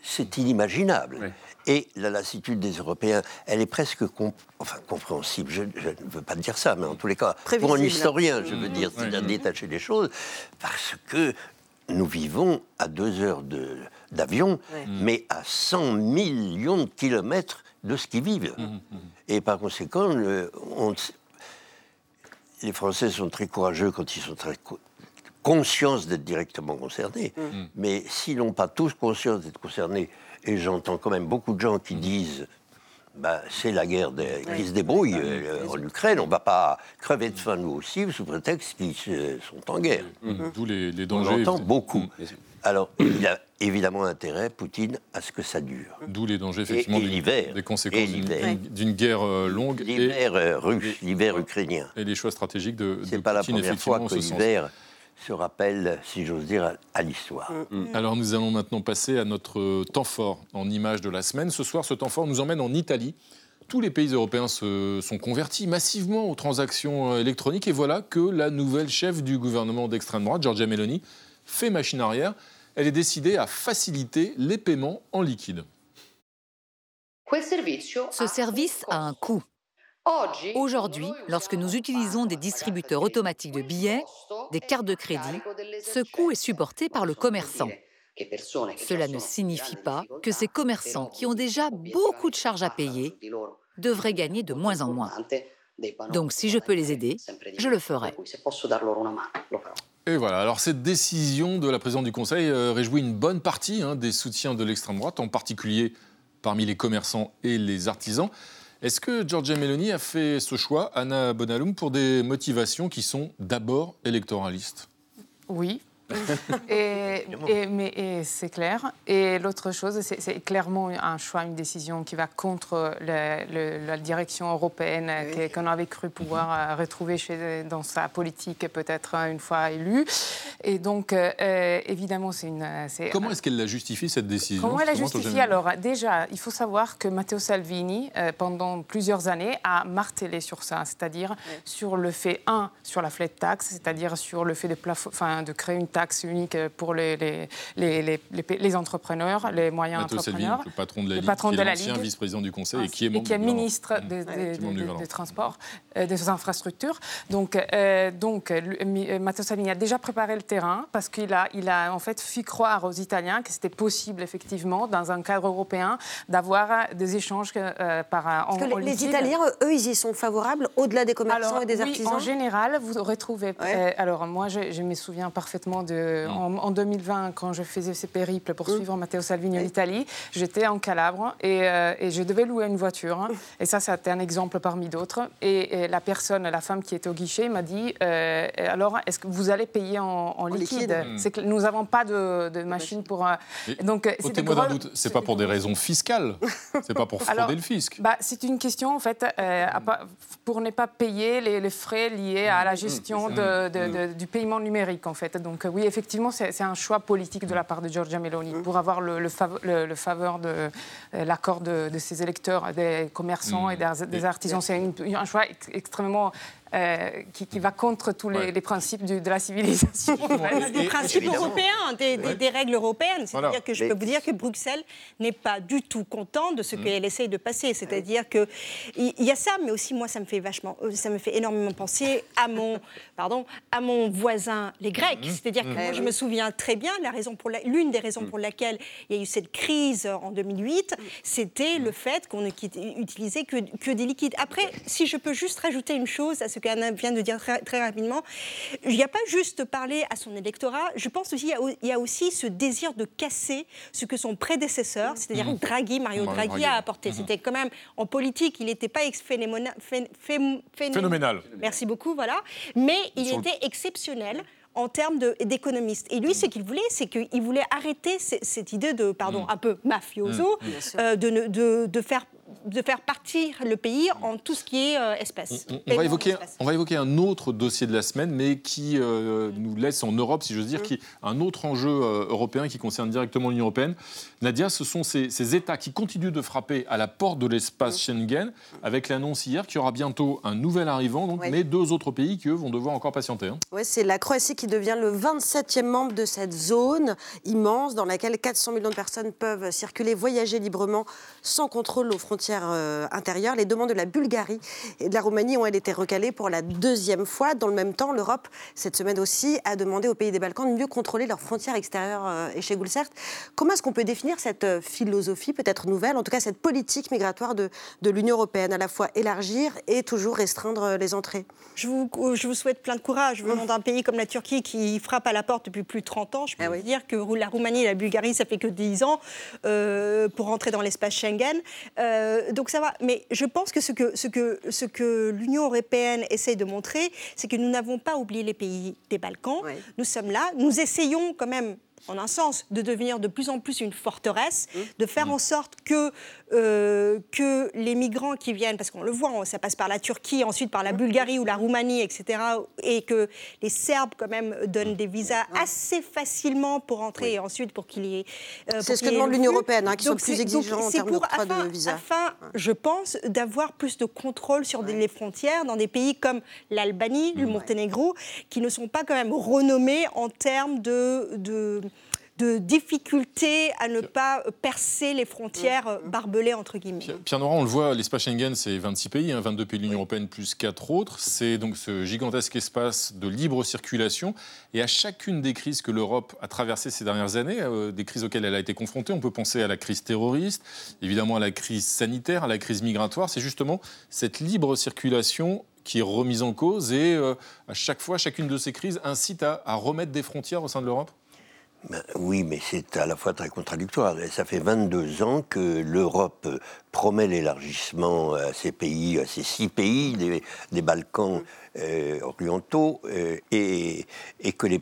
C'est inimaginable. Et la lassitude des Européens, elle est presque enfin, compréhensible. Je, je ne veux pas dire ça, mais en tous les cas, pour un historien, je veux dire, c'est à détacher les choses, parce que nous vivons à deux heures de- d'avion, Ouais. mais à 100 millions de kilomètres de ce qu'ils vivent. Et par conséquent, le- on, les Français sont très courageux quand ils sont très co- conscients d'être directement concernés. Mm. Mais s'ils n'ont pas tous conscience d'être concernés, et j'entends quand même beaucoup de gens qui disent bah, c'est la guerre des- qui se débrouille euh, en Ukraine, on ne va pas crever de faim nous aussi, sous prétexte qu'ils euh, sont en guerre. D'où les, les On dangers. entend beaucoup. Alors, il a évidemment intérêt, Poutine, à ce que ça dure. D'où les dangers, effectivement, et d'une- l'hiver. des conséquences d'une- guerre euh, longue. et- L'hiver euh, russe, l'hiver ukrainien. Et les choix stratégiques de, de C'est pas la première fois que l'hiver se rappelle, si j'ose dire, à, l'histoire. Alors nous allons maintenant passer à notre temps fort en image de la semaine. Ce soir, ce temps fort nous emmène en Italie. Tous les pays européens se sont convertis massivement aux transactions euh, électroniques et voilà que la nouvelle chef du gouvernement d'extrême droite, Giorgia Meloni, fait machine arrière. Elle est décidée à faciliter les paiements en liquide. Ce service a un coût. Aujourd'hui, lorsque nous utilisons des distributeurs automatiques de billets, des cartes de crédit, ce coût est supporté par le commerçant. Cela ne signifie pas que ces commerçants qui ont déjà beaucoup de charges à payer devraient gagner de moins en moins. Donc si je peux les aider, je le ferai. Et voilà, alors cette décision de la présidente du Conseil euh, réjouit une bonne partie hein, des soutiens de l'extrême droite, en particulier parmi les commerçants et les artisans. Est-ce que Giorgia Meloni a fait ce choix, Anna Bonalum, pour des motivations qui sont d'abord électoralistes? Oui. Et, et- mais et c'est clair. Et l'autre chose, c'est c'est clairement un choix, une décision qui va contre le- le- la direction européenne qu'on avait cru pouvoir euh, retrouver chez, dans sa politique peut-être une fois élue. Et donc, euh, euh, évidemment, c'est une... c'est Comment est-ce qu'elle la justifie, cette décision? Comment elle a justement, justifié Giorgia Alors, déjà, il faut savoir que Matteo Salvini, euh, pendant plusieurs années, a martelé sur ça, c'est-à-dire sur le fait, un, sur la flat tax, c'est-à-dire sur le fait de, plafo- enfin, de créer une taxe unique pour les, les, les, les, les- les entrepreneurs, les moyens Matteo Salvini, entrepreneurs. le patron de la Le Ligue, patron qui de est la l'ancien Ligue. vice-président du Conseil et qui est membre qui est ministre des, Ouais, des- des- des- transports, euh, des infrastructures. Donc, euh, donc euh, euh, Matteo Salvini a déjà préparé le terrain parce qu'il a, il a en fait fait croire aux Italiens que c'était possible effectivement, dans un cadre européen, d'avoir des échanges euh, par en, Parce que en les. Italiens, eux, ils y sont favorables, au-delà des commerçants Alors, et des oui, artisans en général, vous aurez trouvé. euh, alors, moi, je, je me souviens parfaitement de, en, en 2020, quand je faisais ce périple pour suivre Matteo Salvini en Italie, j'étais en Calabre et, euh, et je devais louer une voiture. Et ça, c'était un exemple parmi d'autres. Et, et la personne, la femme qui était au guichet, m'a dit euh, alors, est-ce que vous allez payer en, en liquide, liquide. C'est que nous n'avons pas de, de machine pour. donc, euh, Ôtez-moi d'un doute, c'est pas pour des raisons fiscales, c'est pas pour [LAUGHS] frauder Alors, le fisc. bah, c'est une question, en fait, euh, pour ne pas payer les, les frais liés à la gestion de- de- du paiement numérique, en fait. Donc, oui, effectivement, c'est un choix politique de la part de Giorgia Meloni pour avoir le, le fav- le- le faveur de euh, l'accord de, de ses électeurs, des commerçants et des, des artisans. C'est un choix ex- extrêmement. Euh, qui, qui va contre tous les, Ouais. les principes du- de la civilisation. fait. [LAUGHS] des principes européens, des, des- Ouais. des règles européennes. Voilà. C'est-à-dire que je Mais- peux vous dire que Bruxelles n'est pas du tout content de ce Mm. qu'elle essaye de passer. C'est-à-dire que il y a ça, mais aussi moi, ça me fait vachement, euh, ça me fait énormément penser à mon, [LAUGHS] pardon, à mon voisin, les Grecs. C'est-à-dire que Mm. moi, je me souviens très bien la raison pour la- l'une des raisons pour laquelle il y a eu cette crise en 2008, c'était le fait qu'on n'utilisait que, que des liquides. Après, si je peux juste rajouter une chose à ce qu'Anna vient de dire très, très rapidement, il n'y a pas juste parler à son électorat, je pense aussi qu'il y a au- il y a aussi ce désir de casser ce que son prédécesseur, c'est-à-dire Mhm. Draghi, Mario Mario Draghi, Draghi. a apporté. Mhm. C'était quand même, en politique, il n'était pas ex- phénoména- phén- phém- phén- Phénoménal. Merci beaucoup, voilà. Mais il Sur le- était exceptionnel en termes d'économiste. Et lui, ce qu'il voulait, c'est qu'il voulait arrêter cette idée de, pardon, un peu mafioso, euh, de, de faire de faire partir le pays en tout ce qui est euh, espèce. On, va évoquer, espèces. on va évoquer un autre dossier de la semaine, mais qui euh, nous laisse en Europe, si j'ose dire, qui un autre enjeu euh, européen qui concerne directement l'Union européenne. Nadia, ce sont ces, ces États qui continuent de frapper à la porte de l'espace Schengen, avec l'annonce hier qu'il y aura bientôt un nouvel arrivant, donc, mais deux autres pays qui, eux, vont devoir encore patienter. hein. Ouais, c'est la Croatie qui devient le 27e membre de cette zone immense dans laquelle 400 millions de personnes peuvent circuler, voyager librement sans contrôle aux frontières euh, intérieures. Les demandes de la Bulgarie et de la Roumanie ont elles été recalées pour la deuxième fois. Dans le même temps, l'Europe, cette semaine aussi, a demandé aux pays des Balkans de mieux contrôler leurs frontières extérieures euh, et chez Goulsert. Comment est-ce qu'on peut définir cette euh, philosophie, peut-être nouvelle, en tout cas cette politique migratoire de, de l'Union européenne, à la fois élargir et toujours restreindre les entrées? Je vous, je vous souhaite plein de courage. Venant d'un pays comme la Turquie qui frappe à la porte depuis plus de 30 ans, je peux vous dire que la Roumanie et la Bulgarie, ça fait que 10 ans euh, pour rentrer dans l'espace Schengen. Euh, donc ça va. Mais je pense que ce que, ce que, ce que l'Union européenne essaye de montrer, c'est que nous n'avons pas oublié les pays des Balkans. Nous sommes là. Nous essayons quand même en un sens, de devenir de plus en plus une forteresse, de faire en sorte que, euh, que les migrants qui viennent, parce qu'on le voit, on- ça passe par la Turquie, ensuite par la Bulgarie ou la Roumanie, etc., et que les Serbes quand même donnent des visas assez facilement pour entrer et ensuite pour qu'il y ait... euh, C'est ce que demande l'Union européenne, hein, qui Donc sont plus exigeants en termes pour, d'octroi de afin- visa. Afin, je pense, d'avoir plus de contrôle sur des- les frontières dans des pays comme l'Albanie, le Monténégro, qui ne sont pas quand même renommés en termes de, de, de difficulté à ne pas percer les frontières euh, barbelées, entre guillemets. Pierre Nora, on le voit, l'espace Schengen, c'est 26 pays, hein, 22 pays de l'Union européenne plus 4 autres. C'est donc ce gigantesque espace de libre circulation. Et à chacune des crises que l'Europe a traversées ces dernières années, euh, des crises auxquelles elle a été confrontée, on peut penser à la crise terroriste, évidemment à la crise sanitaire, à la crise migratoire. C'est justement cette libre circulation qui est remise en cause et euh, à chaque fois, chacune de ces crises incite à, à remettre des frontières au sein de l'Europe Ben oui, mais c'est à la fois très contradictoire. Ça fait 22 ans que l'Europe promet l'élargissement à ces pays, à ces six pays des, des Balkans euh, orientaux, euh, et, et que les,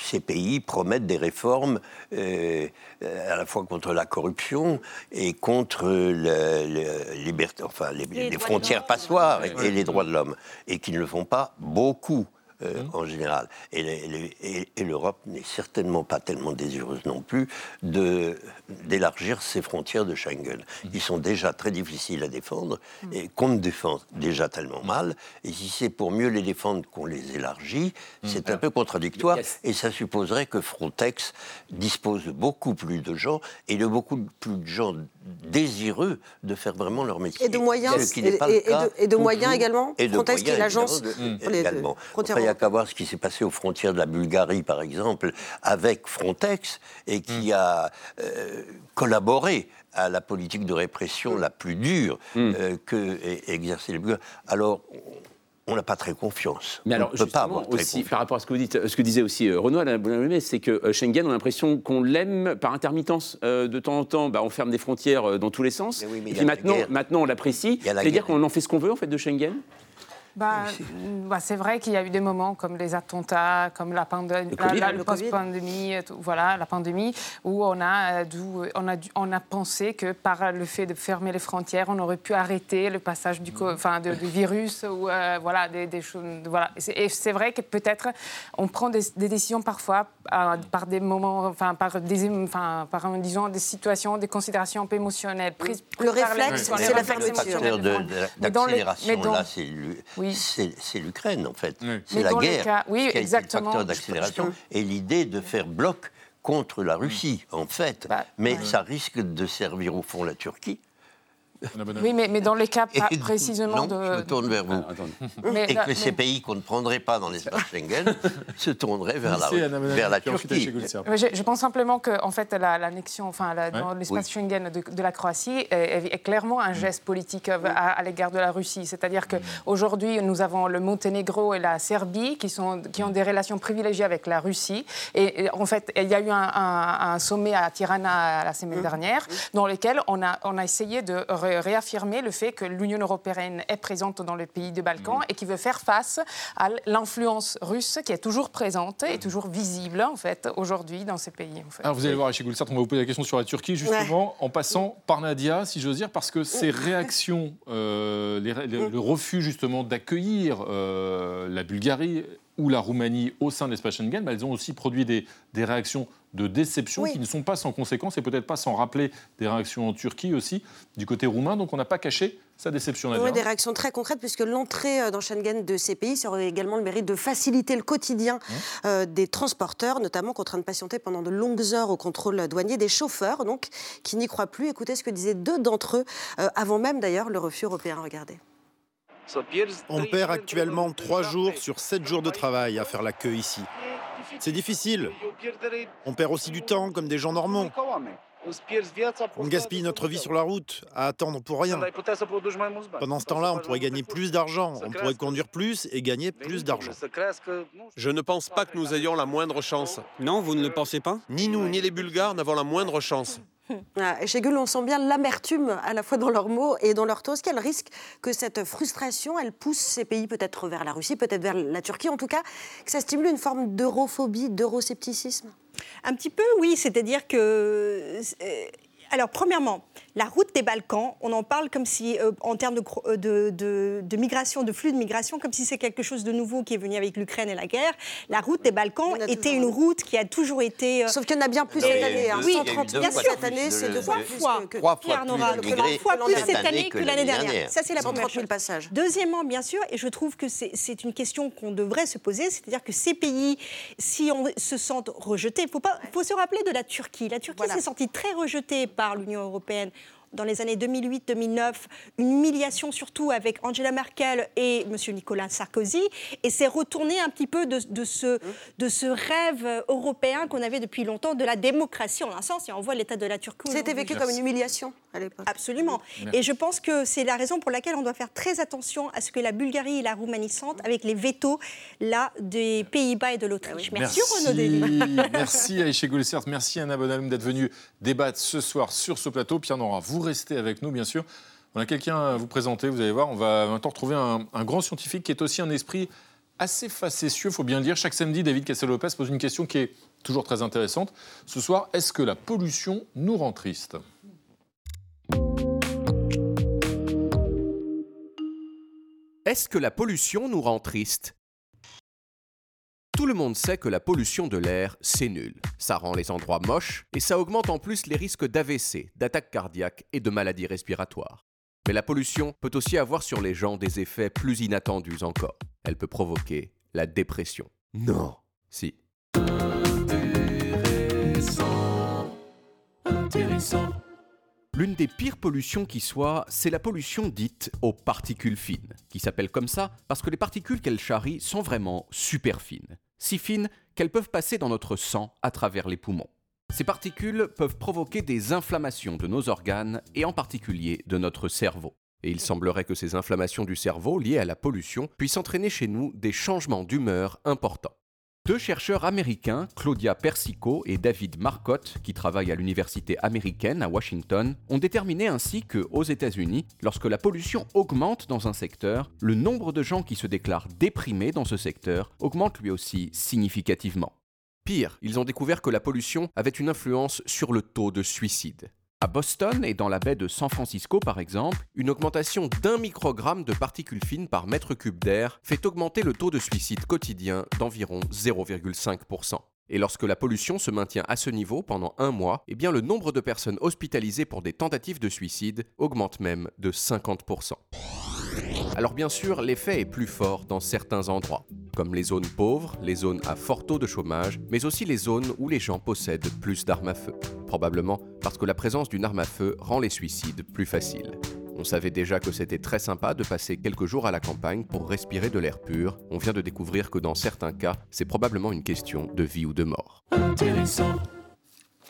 ces pays promettent des réformes euh, à la fois contre la corruption et contre liberté, enfin les, frontières passoires et, et les droits de l'homme, et qui ne le font pas beaucoup. Euh, en général. Et, l'Europe n'est certainement pas tellement désireuse non plus d'élargir ses frontières de Schengen. Ils sont déjà très difficiles à défendre et qu'on ne défend déjà tellement mal. Et si c'est pour mieux les défendre qu'on les élargit, c'est un peu contradictoire. Et ça supposerait que Frontex dispose de beaucoup plus de gens et de beaucoup plus de gens désireux de faire vraiment leur métier. Et de moyens, Ce qui n'est pas et- le et cas de- et de moyens également Et de Frontex, qui est moyens, l'agence également. il n'y a qu'à voir ce qui s'est passé aux frontières de la Bulgarie, par exemple, avec Frontex, et qui a euh, collaboré à la politique de répression la plus dure euh, que les Bulgares. Alors, on n'a pas très confiance. Mais alors, on ne peut pas justement, avoir très aussi, par rapport à ce que vous dites, ce que disait aussi euh, Renaud, Alain c'est que euh, Schengen, on a l'impression qu'on l'aime par intermittence. Euh, de temps en temps, bah, on ferme des frontières euh, dans tous les sens. Mais oui, mais et puis maintenant, maintenant, on l'apprécie. C'est-à-dire qu'on en fait ce qu'on veut, en fait, de Schengen? Bah, bah, c'est vrai qu'il y a eu des moments comme les attentats, comme la, pandémie, Le la, Le post-pandémie, euh, voilà, la pandémie, où on a, euh, dû- on, a, dû- on a pensé que par le fait de fermer les frontières, on aurait pu arrêter le passage du, co- enfin, de- du virus ou euh, voilà, des, des choses. Voilà. Et c'est- vrai que peut-être on prend des, des décisions parfois euh, par des moments, enfin, par des, enfin, par un- disons, des situations, des considérations un peu émotionnelles. prises- Le réflexe, c'est la fermeture. de- de- de- Mais dans les- mais d'accélération, dans- là, c'est l'U- c'est c'est l'Ukraine, en fait. C'est la guerre cas- oui, qui a été exactement. le facteur d'accélération. Et l'idée de faire bloc contre la Russie, en fait. Bah, Mais ça risque de servir, au fond, la Turquie. Oui, mais, mais dans les cas pas Et précisément non, de. je me tourne vers vous. Mais et que ces pays qu'on ne prendrait pas dans l'espace [LAUGHS] Schengen se tourneraient vers la, vers la Turquie. Je, je pense simplement que en fait, la- l'annexion enfin, la- dans l'espace Oui. Schengen de, de la Croatie est, est clairement un geste politique euh, à, à l'égard de la Russie. C'est-à-dire qu'aujourd'hui, nous avons le Monténégro et la Serbie qui, sont, qui ont des relations privilégiées avec la Russie. Et, et en fait, il y a eu un, un- un sommet à Tirana la semaine dernière dans lequel on a, on a essayé de réaffirmer le fait que l'Union européenne est présente dans les pays des Balkans et qui veut faire face à l'influence russe qui est toujours présente et toujours visible en fait aujourd'hui dans ces pays. En fait. Alors vous allez voir, chez Goulsart, on va vous poser la question sur la Turquie, justement, en passant par Nadia, si j'ose dire, parce que ces réactions, euh, les ré- le, le refus justement d'accueillir euh, la Bulgarie ou la Roumanie au sein de l'espace Schengen, bah, elles ont aussi produit des, des réactions de déception Oui. qui ne sont pas sans conséquences et peut-être pas sans rappeler des réactions en Turquie aussi, du côté roumain. Donc on n'a pas caché sa déception, Nadia. Oui, des réactions très concrètes, puisque l'entrée euh, dans Schengen de ces pays ça aurait également le mérite de faciliter le quotidien euh, des transporteurs, notamment contraints de patienter pendant de longues heures au contrôle douanier, des chauffeurs, donc, qui n'y croient plus. Écoutez ce que disaient deux d'entre eux, euh, avant même d'ailleurs le refus européen. Regardez. On perd actuellement 3 jours sur 7 jours de travail à faire la queue ici. C'est difficile. On perd aussi du temps comme des gens normaux. On gaspille notre vie sur la route à attendre pour rien. Pendant ce temps-là, on pourrait gagner plus d'argent, on pourrait conduire plus et gagner plus d'argent. Je ne pense pas que nous ayons la moindre chance. Non, vous ne le pensez pas? Ni nous, ni les Bulgares n'avons la moindre chance. Ah, Chez Gull, on sent bien l'amertume à la fois dans leurs mots et dans leurs taux. Est-ce qu'il y a le risque que cette frustration, elle pousse ces pays peut-être vers la Russie, peut-être vers la Turquie, en tout cas, que ça stimule une forme d'europhobie, d'euroscepticisme? Un petit peu, oui. C'est-à-dire que. euh, alors, premièrement, la route des Balkans, on en parle comme si, euh, en termes de, euh, de, de- de migration, de flux de migration, comme si c'est quelque chose de nouveau qui est venu avec l'Ukraine et la guerre. La route des Balkans était une route qui a toujours été. Sauf qu'il y en a bien plus Et- cette année. hein. Oui, 130 000 bien sûr. cette année, c'est deux fois fois, Trois fois plus fois cette année que l'année dernière. Ça, c'est la 130 première 000 chose. passages. Deuxièmement, bien sûr, et je trouve que c'est- une question qu'on devrait se poser, c'est-à-dire que ces pays, si on se sentent rejetés, il faut, pas- faut se rappeler de la Turquie. La Turquie s'est sentie très rejetée par l'Union européenne dans les années 2008-2009, une humiliation surtout avec Angela Merkel et M. Nicolas Sarkozy, et c'est retourné un petit peu de, de ce, de ce rêve européen qu'on avait depuis longtemps de la démocratie en un sens, et on voit l'état de la Turquie. C'était vécu comme une humiliation à l'époque. Absolument. Merci. Et je pense que c'est la raison pour laquelle on doit faire très attention à ce que la Bulgarie et la Roumanie sentent avec les vétos là des Pays-Bas et de l'Autriche. Merci, Renaud Dely. Merci Aïché Goulsert, merci Anna Bonalm d'être venue débattre ce soir sur ce plateau. Pierre Nora, vous restez avec nous bien sûr. On a quelqu'un à vous présenter, vous allez voir. On va maintenant retrouver un, grand scientifique qui est aussi un esprit assez facétieux, faut bien le dire. Chaque samedi, David Cassel-Lopez pose une question qui est toujours très intéressante. Ce soir, est-ce que la pollution nous rend triste? Est-ce que la pollution nous rend triste? Tout le monde sait que la pollution de l'air, c'est nul. Ça rend les endroits moches et ça augmente en plus les risques d'AVC, d'attaques cardiaques et de maladies respiratoires. Mais la pollution peut aussi avoir sur les gens des effets plus inattendus encore. Elle peut provoquer la dépression. Non. Si. Intéressant. L'une des pires pollutions qui soit, c'est la pollution dite aux particules fines, qui s'appelle comme ça parce que les particules qu'elles charrient sont vraiment super fines. Si fines qu'elles peuvent passer dans notre sang à travers les poumons. Ces particules peuvent provoquer des inflammations de nos organes et en particulier de notre cerveau. Et il semblerait que ces inflammations du cerveau liées à la pollution puissent entraîner chez nous des changements d'humeur importants. Deux chercheurs américains, Claudia Persico et David Marcotte, qui travaillent à l'université américaine à Washington, ont déterminé ainsi que, aux États-Unis, lorsque la pollution augmente dans un secteur, le nombre de gens qui se déclarent déprimés dans ce secteur augmente lui aussi significativement. Pire, ils ont découvert que la pollution avait une influence sur le taux de suicide. À Boston et dans la baie de San Francisco par exemple, une augmentation d'un microgramme de particules fines par mètre cube d'air fait augmenter le taux de suicide quotidien d'environ 0,5%. Et lorsque la pollution se maintient à ce niveau pendant un mois, eh le nombre de personnes hospitalisées pour des tentatives de suicide augmente même de 50%. Alors bien sûr, l'effet est plus fort dans certains endroits, comme les zones pauvres, les zones à fort taux de chômage, mais aussi les zones où les gens possèdent plus d'armes à feu. Probablement parce que la présence d'une arme à feu rend les suicides plus faciles. On savait déjà que c'était très sympa de passer quelques jours à la campagne pour respirer de l'air pur. On vient de découvrir que dans certains cas, c'est probablement une question de vie ou de mort. Intéressant.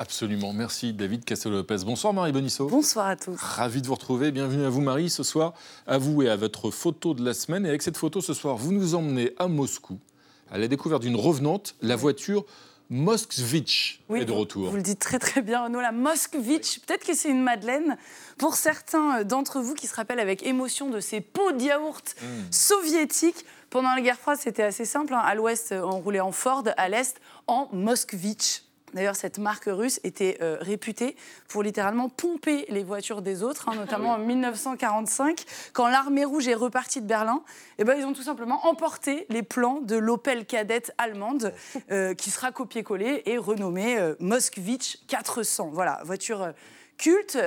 Absolument. Merci David Castel-Lopez. Bonsoir Marie Bonisso. Bonsoir à tous. Ravi de vous retrouver. Bienvenue à vous Marie ce soir, à vous et à votre photo de la semaine. Et avec cette photo ce soir, vous nous emmenez à Moscou, à la découverte d'une revenante, la voiture Moskvitch oui, est de retour. Vous, vous, le dites très très bien Renaud, la Moskvitch. Peut-être que c'est une Madeleine pour certains d'entre vous qui se rappellent avec émotion de ces pots de yaourt Hmm. mmh. soviétiques. Pendant la guerre froide, c'était assez simple. Hein. À l'ouest, on roulait en Ford, à l'est, en Moskvitch. D'ailleurs, cette marque russe était euh, réputée pour littéralement pomper les voitures des autres, hein, notamment en 1945, quand l'armée rouge est repartie de Berlin. Eh ben, ils ont tout simplement emporté les plans de l'Opel cadette allemande, [LAUGHS] euh, qui sera copié-collé et renommée euh, Moskvitch 400. Voilà, voiture culte.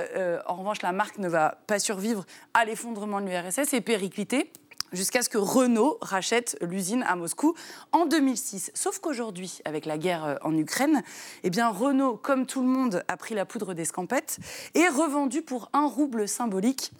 En revanche, la marque ne va pas survivre à l'effondrement de l'URSS et péricliter jusqu'à ce que Renault rachète l'usine à Moscou en 2006. Sauf qu'aujourd'hui, avec la guerre euh, en Ukraine, eh bien Renault, comme tout le monde, a pris la poudre d'escampette et revendu pour un rouble symbolique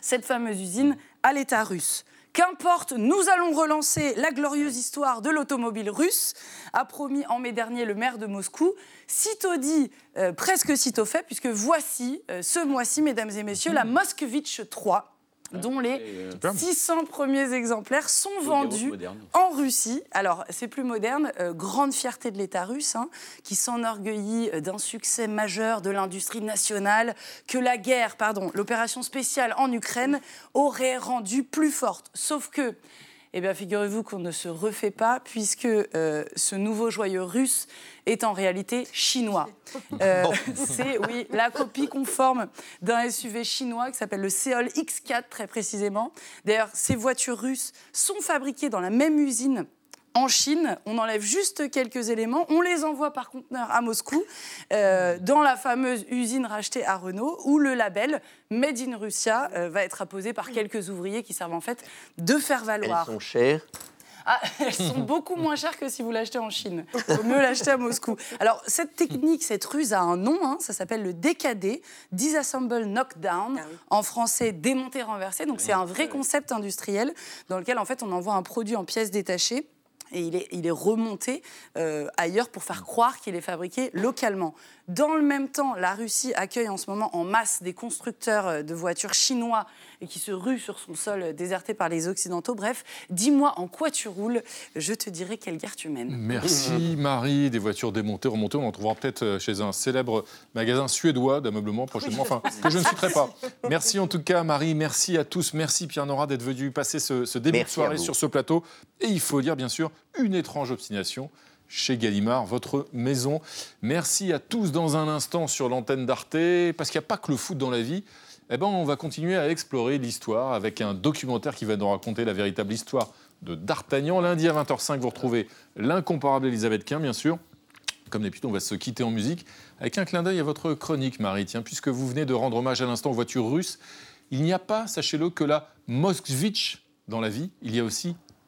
cette fameuse usine à l'État russe. Qu'importe, nous allons relancer la glorieuse histoire de l'automobile russe, a promis en mai dernier le maire de Moscou. Sitôt dit, euh, presque sitôt fait, puisque voici, euh, ce mois-ci, mesdames et messieurs, la Moskvitch 3 dont les 600 premiers exemplaires sont vendus en Russie. Alors, c'est plus moderne, euh, grande fierté de l'État russe, hein, qui s'enorgueillit d'un succès majeur de l'industrie nationale que la guerre, pardon, l'opération spéciale en Ukraine aurait rendu plus forte. Sauf que, eh bien, figurez-vous qu'on ne se refait pas, puisque euh, ce nouveau joyeux russe est en réalité chinois. [LAUGHS] Euh, c'est, oui, la copie conforme d'un SUV chinois qui s'appelle le Seol X4, très précisément. D'ailleurs, ces voitures russes sont fabriquées dans la même usine en Chine, on enlève juste quelques éléments, on les envoie par conteneur à Moscou, euh, dans la fameuse usine rachetée à Renault, où le label Made in Russia euh, va être apposé par quelques ouvriers qui servent en fait de faire valoir. Elles sont chères ah, [LAUGHS] elles sont beaucoup moins chères que si vous l'achetez en Chine. Il vaut mieux l'acheter à Moscou. Alors, cette technique, cette ruse a un nom, hein, ça s'appelle le DKD, Disassemble Knockdown, ah oui. en français démonter renversé. Donc, c'est un vrai concept industriel dans lequel, en fait, on envoie un produit en pièces détachées et il est, il est remonté euh, ailleurs pour faire croire qu'il est fabriqué localement. Dans le même temps, la Russie accueille en ce moment en masse des constructeurs de voitures chinois et qui se ruent sur son sol déserté par les Occidentaux. Bref, dis-moi en quoi tu roules, je te dirai quelle guerre tu mènes. Merci [LAUGHS] Marie. Des voitures démontées, remontées, on en trouvera peut-être chez un célèbre magasin suédois d'ameublement prochainement, enfin, que je ne citerai pas. Merci en tout cas Marie, merci à tous, merci Pierre Nora d'être venu passer ce, ce début merci de soirée sur ce plateau. Et il faut dire bien sûr, une étrange obstination chez Gallimard, votre maison. Merci à tous dans un instant sur l'antenne d'Arte, parce qu'il n'y a pas que le foot dans la vie. Eh ben, on va continuer à explorer l'histoire avec un documentaire qui va nous raconter la véritable histoire de D'Artagnan. Lundi à 20h05, vous retrouvez l'incomparable Elisabeth Quint, bien sûr. Comme d'habitude, on va se quitter en musique avec un clin d'œil à votre chronique, Marie. Tiens, puisque vous venez de rendre hommage à l'instant aux voitures russes, il n'y a pas, sachez-le, que la Moskvitch dans la vie, il y a aussi